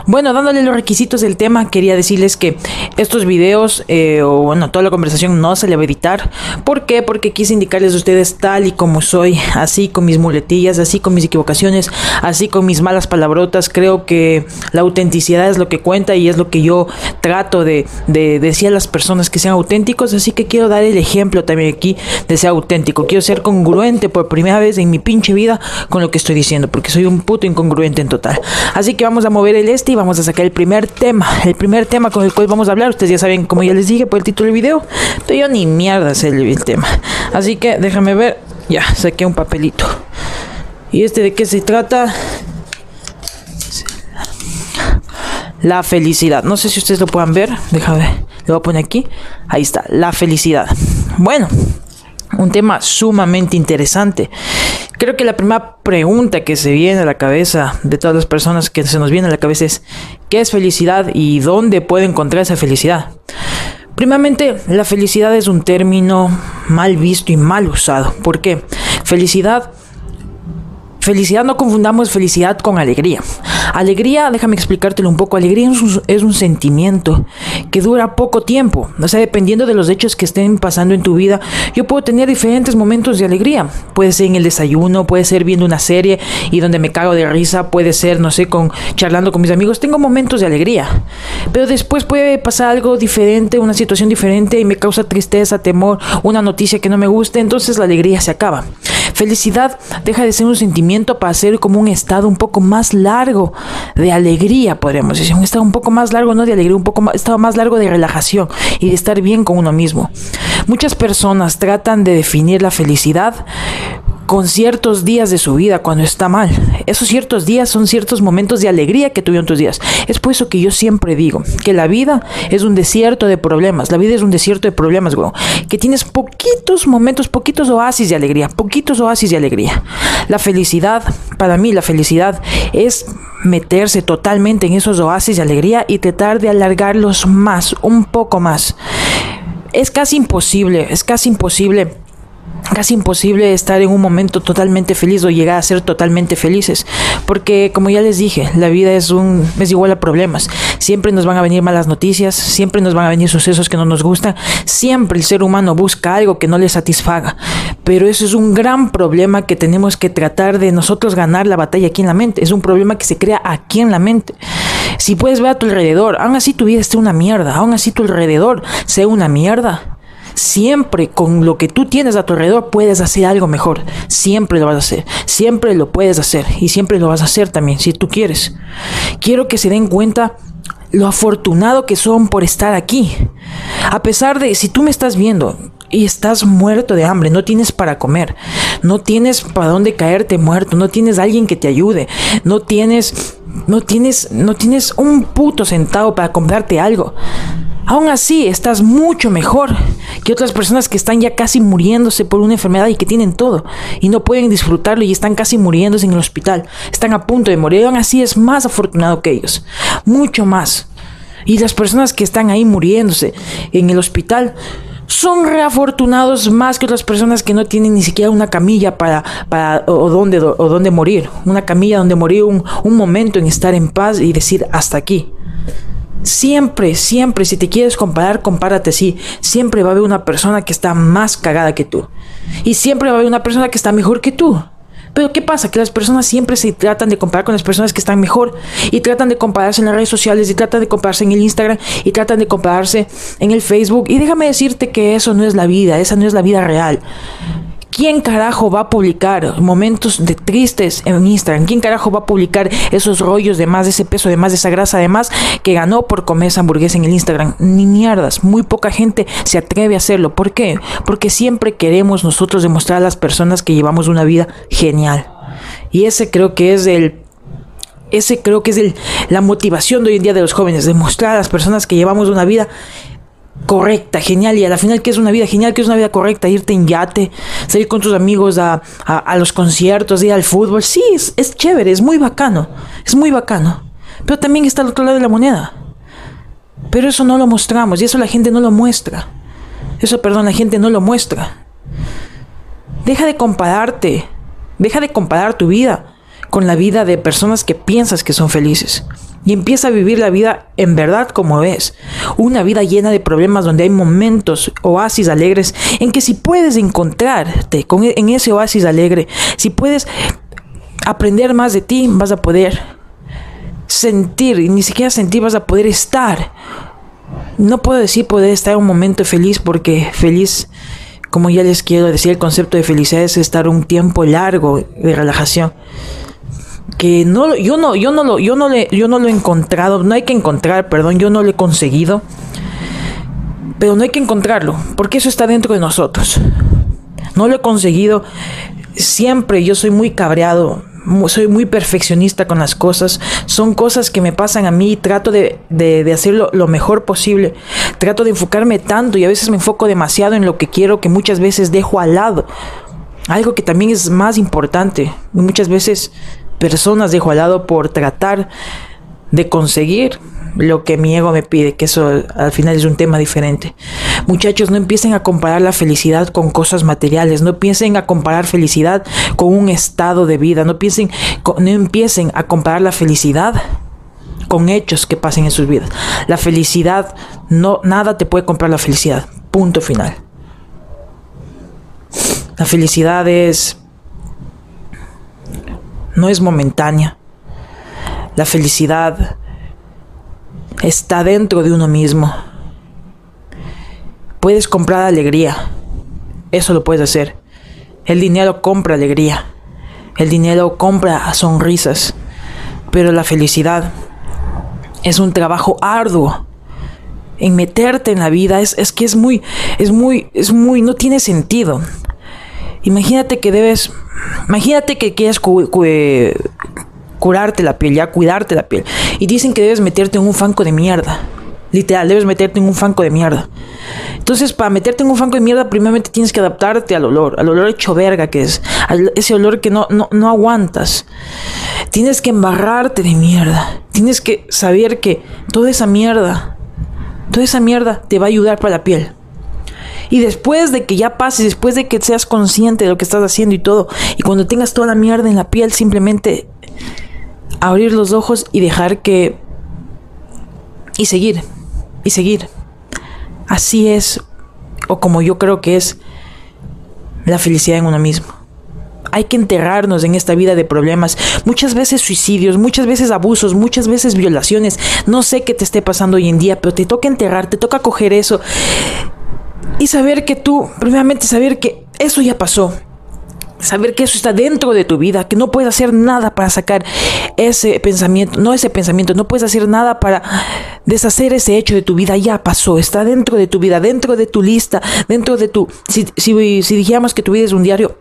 Bueno, dándole los requisitos del tema, quería decirles que estos videos, eh, o bueno, toda la conversación no se le va a editar. ¿Por qué? Porque quise indicarles a ustedes tal y como soy, así con mis muletillas, así con mis equivocaciones, así con mis malas palabrotas. Creo que la autenticidad es lo que cuenta y es lo que yo trato de, de decir a las personas que sean auténticos. Así que quiero dar el ejemplo también aquí de ser auténtico. Quiero ser congruente por primera vez en mi pinche vida con lo que estoy diciendo, porque soy un puto incongruente en total. Así que vamos a mover el este y vamos a sacar el primer tema. El primer tema con el cual vamos a hablar. Ustedes ya saben, como ya les dije por el título del video. Pero yo ni mierda sé el, tema. Así que déjame ver. Ya, saqué un papelito. ¿Y este de qué se trata? La felicidad. No sé si ustedes lo puedan ver. Déjame ver. Lo voy a poner aquí. Ahí está. La felicidad. Bueno. Un tema sumamente interesante. Creo que la primera pregunta que se viene a la cabeza de todas las personas que se nos viene a la cabeza es ¿qué es felicidad y dónde puedo encontrar esa felicidad? Primeramente, la felicidad es un término mal visto y mal usado. ¿Por qué? Felicidad Felicidad, no confundamos felicidad con alegría. Alegría, déjame explicártelo un poco, alegría es un, sentimiento que dura poco tiempo. O sea, dependiendo de los hechos que estén pasando en tu vida, yo puedo tener diferentes momentos de alegría. Puede ser en el desayuno, puede ser viendo una serie y donde me cago de risa, puede ser, no sé, con charlando con mis amigos. Tengo momentos de alegría. Pero después puede pasar algo diferente, una situación diferente y me causa tristeza, temor, una noticia que no me guste, entonces la alegría se acaba. Felicidad deja de ser un sentimiento para ser como un estado un poco más largo de alegría, podríamos decir. Un estado un poco más largo, no de alegría, un poco más, estado más largo de relajación y de estar bien con uno mismo. Muchas personas tratan de definir la felicidad con ciertos días de su vida cuando está mal. Esos ciertos días son ciertos momentos de alegría que tuvieron tus días. Es por eso que yo siempre digo que la vida es un desierto de problemas. La vida es un desierto de problemas, güey. Que tienes poquitos momentos, poquitos oasis de alegría, poquitos oasis de alegría. La felicidad, para mí la felicidad es meterse totalmente en esos oasis de alegría y tratar de alargarlos más, un poco más. Es casi imposible, es casi imposible casi imposible estar en un momento totalmente feliz o llegar a ser totalmente felices. Porque como ya les dije la vida es un es igual a problemas. Siempre nos van a venir malas noticias siempre nos van a venir sucesos que no nos gustan siempre el ser humano busca algo que no le satisfaga. Pero eso es un gran problema que tenemos que tratar de nosotros ganar la batalla aquí en la mente. Es un problema que se crea aquí en la mente. Si puedes ver a tu alrededor aún así tu vida esté una mierda aún así tu alrededor sea una mierda Siempre con lo que tú tienes a tu alrededor puedes hacer algo mejor. Siempre lo vas a hacer. Siempre lo puedes hacer. Y siempre lo vas a hacer también, si tú quieres. Quiero que se den cuenta lo afortunado que son por estar aquí. A pesar de, si tú me estás viendo y estás muerto de hambre, no tienes para comer, no tienes para dónde caerte muerto, no tienes alguien que te ayude, no tienes, no tienes, no tienes un puto centavo para comprarte algo. Aún así, estás mucho mejor que otras personas que están ya casi muriéndose por una enfermedad y que tienen todo y no pueden disfrutarlo y están casi muriéndose en el hospital. Están a punto de morir. Aún así, es más afortunado que ellos. Mucho más. Y las personas que están ahí muriéndose en el hospital son reafortunados más que otras personas que no tienen ni siquiera una camilla para, para o, donde, o morir. Una camilla donde morir un, un momento en estar en paz y decir hasta aquí. Siempre, siempre, si te quieres comparar, compárate sí. Siempre va a haber una persona que está más cagada que tú. Y siempre va a haber una persona que está mejor que tú. Pero ¿qué pasa? Que las personas siempre se tratan de comparar con las personas que están mejor. Y tratan de compararse en las redes sociales, y tratan de compararse en el Instagram, y tratan de compararse en el Facebook. Y déjame decirte que eso no es la vida, esa no es la vida real. ¿Quién carajo va a publicar momentos de tristes en Instagram? ¿Quién carajo va a publicar esos rollos de más, de ese peso, de más, de esa grasa, de más que ganó por comer esa hamburguesa en el Instagram? Ni mierdas. Muy poca gente se atreve a hacerlo. ¿Por qué? Porque siempre queremos nosotros demostrar a las personas que llevamos una vida genial. Y ese creo que es el ese creo que es el, la motivación de hoy en día de los jóvenes, demostrar a las personas que llevamos una vida correcta, genial, y a la final que es una vida genial, que es una vida correcta, irte en yate, salir con tus amigos a, los conciertos, ir al fútbol, sí, es, es chévere, es muy bacano, es muy bacano, pero también está al otro lado de la moneda, pero eso no lo mostramos, y eso la gente no lo muestra, eso, perdón, la gente no lo muestra, deja de compararte, deja de comparar tu vida con la vida de personas que piensas que son felices y empieza a vivir la vida en verdad como es. Una vida llena de problemas donde hay momentos, oasis alegres, en que si puedes encontrarte con, e, en ese oasis alegre, si puedes aprender más de ti, vas a poder sentir, y ni siquiera sentir, vas a poder estar. No puedo decir poder estar en un momento feliz porque feliz, como ya les quiero decir, el concepto de felicidad es estar un tiempo largo de relajación que no yo no yo no lo yo no le yo no lo he encontrado, no hay que encontrar, perdón, yo no lo he conseguido. Pero no hay que encontrarlo, porque eso está dentro de nosotros. No lo he conseguido. Siempre yo soy muy cabreado, soy muy perfeccionista con las cosas. Son cosas que me pasan a mí trato de, de, de, hacerlo lo mejor posible. Trato de enfocarme tanto y a veces me enfoco demasiado en lo que quiero que muchas veces dejo al lado. Algo que también es más importante. Muchas veces personas dejo al lado por tratar de conseguir lo que mi ego me pide, que eso al final es un tema diferente. Muchachos, no empiecen a comparar la felicidad con cosas materiales, no piensen a comparar felicidad con un estado de vida, no piensen, no empiecen a comparar la felicidad con hechos que pasen en sus vidas. La felicidad, no, nada te puede comprar la felicidad. Punto final. La felicidad es, no es momentánea. La felicidad está dentro de uno mismo. Puedes comprar alegría. Eso lo puedes hacer. El dinero compra alegría. El dinero compra sonrisas. Pero la felicidad es un trabajo arduo. En meterte en la vida es, es que es muy, es muy, es muy, no tiene sentido. Imagínate que debes, imagínate que quieres curarte la piel, ya cuidarte la piel. Y dicen que debes meterte en un fanco de mierda. Literal, debes meterte en un fanco de mierda. Entonces, para meterte en un fanco de mierda, primeramente tienes que adaptarte al olor, al olor hecho verga que es, ese olor que no, no, no aguantas. Tienes que embarrarte de mierda. Tienes que saber que toda esa mierda, toda esa mierda te va a ayudar para la piel. Y después de que ya pases, después de que seas consciente de lo que estás haciendo y todo, y cuando tengas toda la mierda en la piel, simplemente abrir los ojos y dejar que... y seguir, y seguir. Así es, o como yo creo que es la felicidad en uno mismo. Hay que enterrarnos en esta vida de problemas. Muchas veces suicidios, muchas veces abusos, muchas veces violaciones. No sé qué te esté pasando hoy en día, pero te toca enterrar, te toca coger eso. Y saber que tú, primeramente saber que eso ya pasó. Saber que eso está dentro de tu vida, que no puedes hacer nada para sacar ese pensamiento, no ese pensamiento, no puedes hacer nada para deshacer ese hecho de tu vida, ya pasó, está dentro de tu vida, dentro de tu lista, dentro de tu... Si, si, si dijéramos que tu vida es un diario,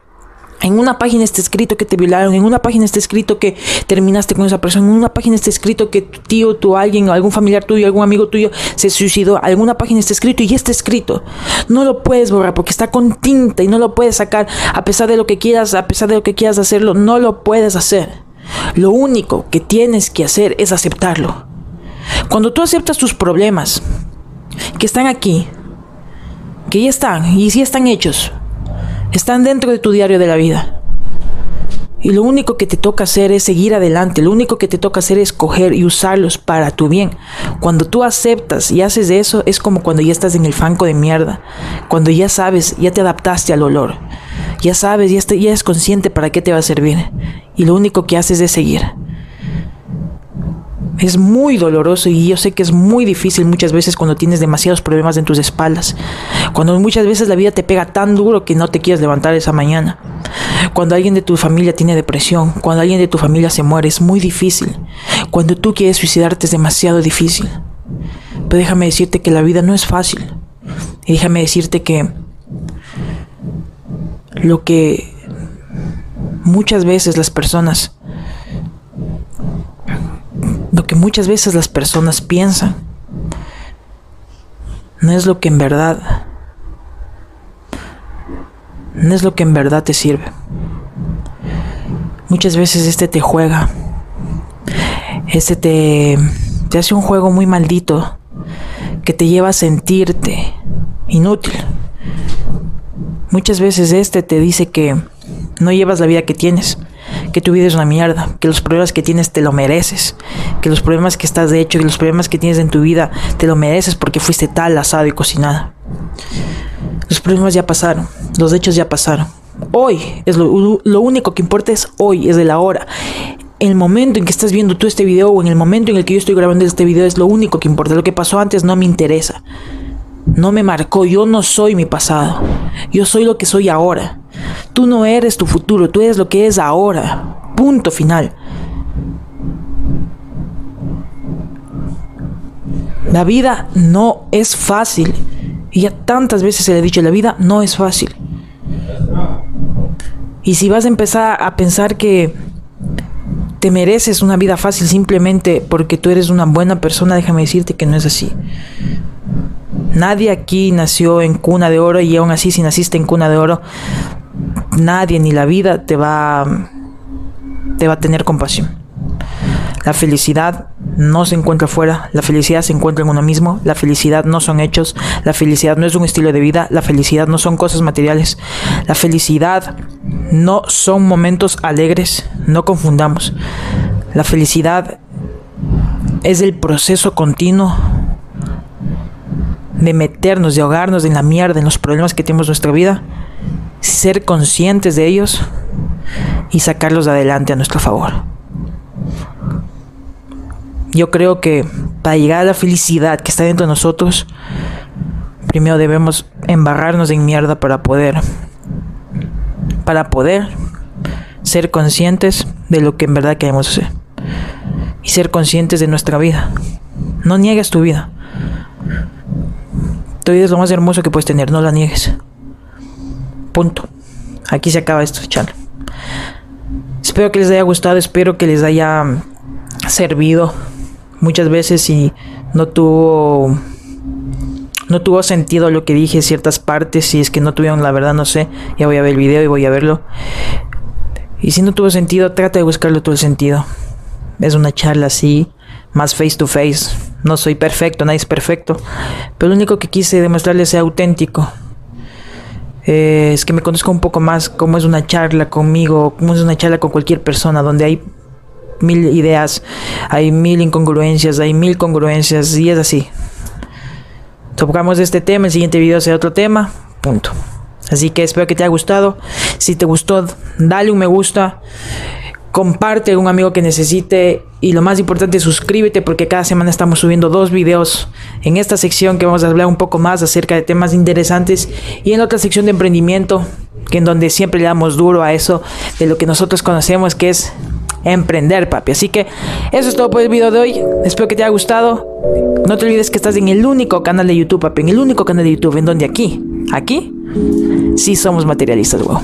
en una página está escrito que te violaron, en una página está escrito que terminaste con esa persona, en una página está escrito que tu tío, tu alguien, algún familiar tuyo, algún amigo tuyo se suicidó, alguna página está escrito y ya está escrito. No lo puedes borrar porque está con tinta y no lo puedes sacar a pesar de lo que quieras, a pesar de lo que quieras hacerlo, no lo puedes hacer. Lo único que tienes que hacer es aceptarlo. Cuando tú aceptas tus problemas, que están aquí, que ya están y si están hechos, están dentro de tu diario de la vida. Y lo único que te toca hacer es seguir adelante, lo único que te toca hacer es coger y usarlos para tu bien. Cuando tú aceptas y haces eso, es como cuando ya estás en el fanco de mierda, cuando ya sabes, ya te adaptaste al olor, ya sabes, ya, ya eres consciente para qué te va a servir. Y lo único que haces es seguir. Es muy doloroso y yo sé que es muy difícil muchas veces cuando tienes demasiados problemas en tus espaldas. Cuando muchas veces la vida te pega tan duro que no te quieres levantar esa mañana. Cuando alguien de tu familia tiene depresión, cuando alguien de tu familia se muere, es muy difícil. Cuando tú quieres suicidarte es demasiado difícil. Pero déjame decirte que la vida no es fácil. Y déjame decirte que lo que muchas veces las personas lo que muchas veces las personas piensan no es lo que en verdad no es lo que en verdad te sirve. Muchas veces este te juega. Este te, te hace un juego muy maldito que te lleva a sentirte inútil. Muchas veces este te dice que no llevas la vida que tienes, que tu vida es una mierda, que los problemas que tienes te lo mereces, que los problemas que estás de hecho, que los problemas que tienes en tu vida te lo mereces porque fuiste tal, asado y cocinada. Los problemas ya pasaron, los hechos ya pasaron. Hoy es lo, lo único que importa es hoy, es de la hora. El momento en que estás viendo tú este video o en el momento en el que yo estoy grabando este video es lo único que importa. Lo que pasó antes no me interesa. No me marcó, yo no soy mi pasado. Yo soy lo que soy ahora. Tú no eres tu futuro, tú eres lo que es ahora. Punto final. La vida no es fácil. Y ya tantas veces se le ha dicho, la vida no es fácil. Y si vas a empezar a pensar que te mereces una vida fácil simplemente porque tú eres una buena persona, déjame decirte que no es así. Nadie aquí nació en cuna de oro y aún así si naciste en cuna de oro, nadie ni la vida te va te va a tener compasión. La felicidad no se encuentra afuera, la felicidad se encuentra en uno mismo, la felicidad no son hechos, la felicidad no es un estilo de vida, la felicidad no son cosas materiales, la felicidad no son momentos alegres, no confundamos. La felicidad es el proceso continuo de meternos, de ahogarnos en la mierda, en los problemas que tenemos en nuestra vida, ser conscientes de ellos y sacarlos adelante a nuestro favor. Yo creo que para llegar a la felicidad que está dentro de nosotros, primero debemos embarrarnos en mierda para poder para poder ser conscientes de lo que en verdad queremos hacer y ser conscientes de nuestra vida. No niegues tu vida. Tu es lo más hermoso que puedes tener, no la niegues. Punto. Aquí se acaba esto, chale. Espero que les haya gustado, espero que les haya servido muchas veces y no tuvo no tuvo sentido lo que dije ciertas partes si es que no tuvieron la verdad no sé ya voy a ver el video y voy a verlo y si no tuvo sentido trata de buscarlo todo el sentido es una charla así más face to face no soy perfecto nadie es perfecto pero lo único que quise demostrarles es auténtico eh, es que me conozco un poco más cómo es una charla conmigo cómo es una charla con cualquier persona donde hay mil ideas, hay mil incongruencias, hay mil congruencias y es así. Tocamos este tema, el siguiente video será otro tema, punto. Así que espero que te haya gustado. Si te gustó, dale un me gusta. Comparte a un amigo que necesite. Y lo más importante, suscríbete porque cada semana estamos subiendo dos videos en esta sección que vamos a hablar un poco más acerca de temas interesantes. Y en otra sección de emprendimiento, que en donde siempre le damos duro a eso de lo que nosotros conocemos, que es emprender, papi. Así que eso es todo por el video de hoy. Espero que te haya gustado. No te olvides que estás en el único canal de YouTube, papi. En el único canal de YouTube en donde aquí, aquí, sí somos materialistas, wow.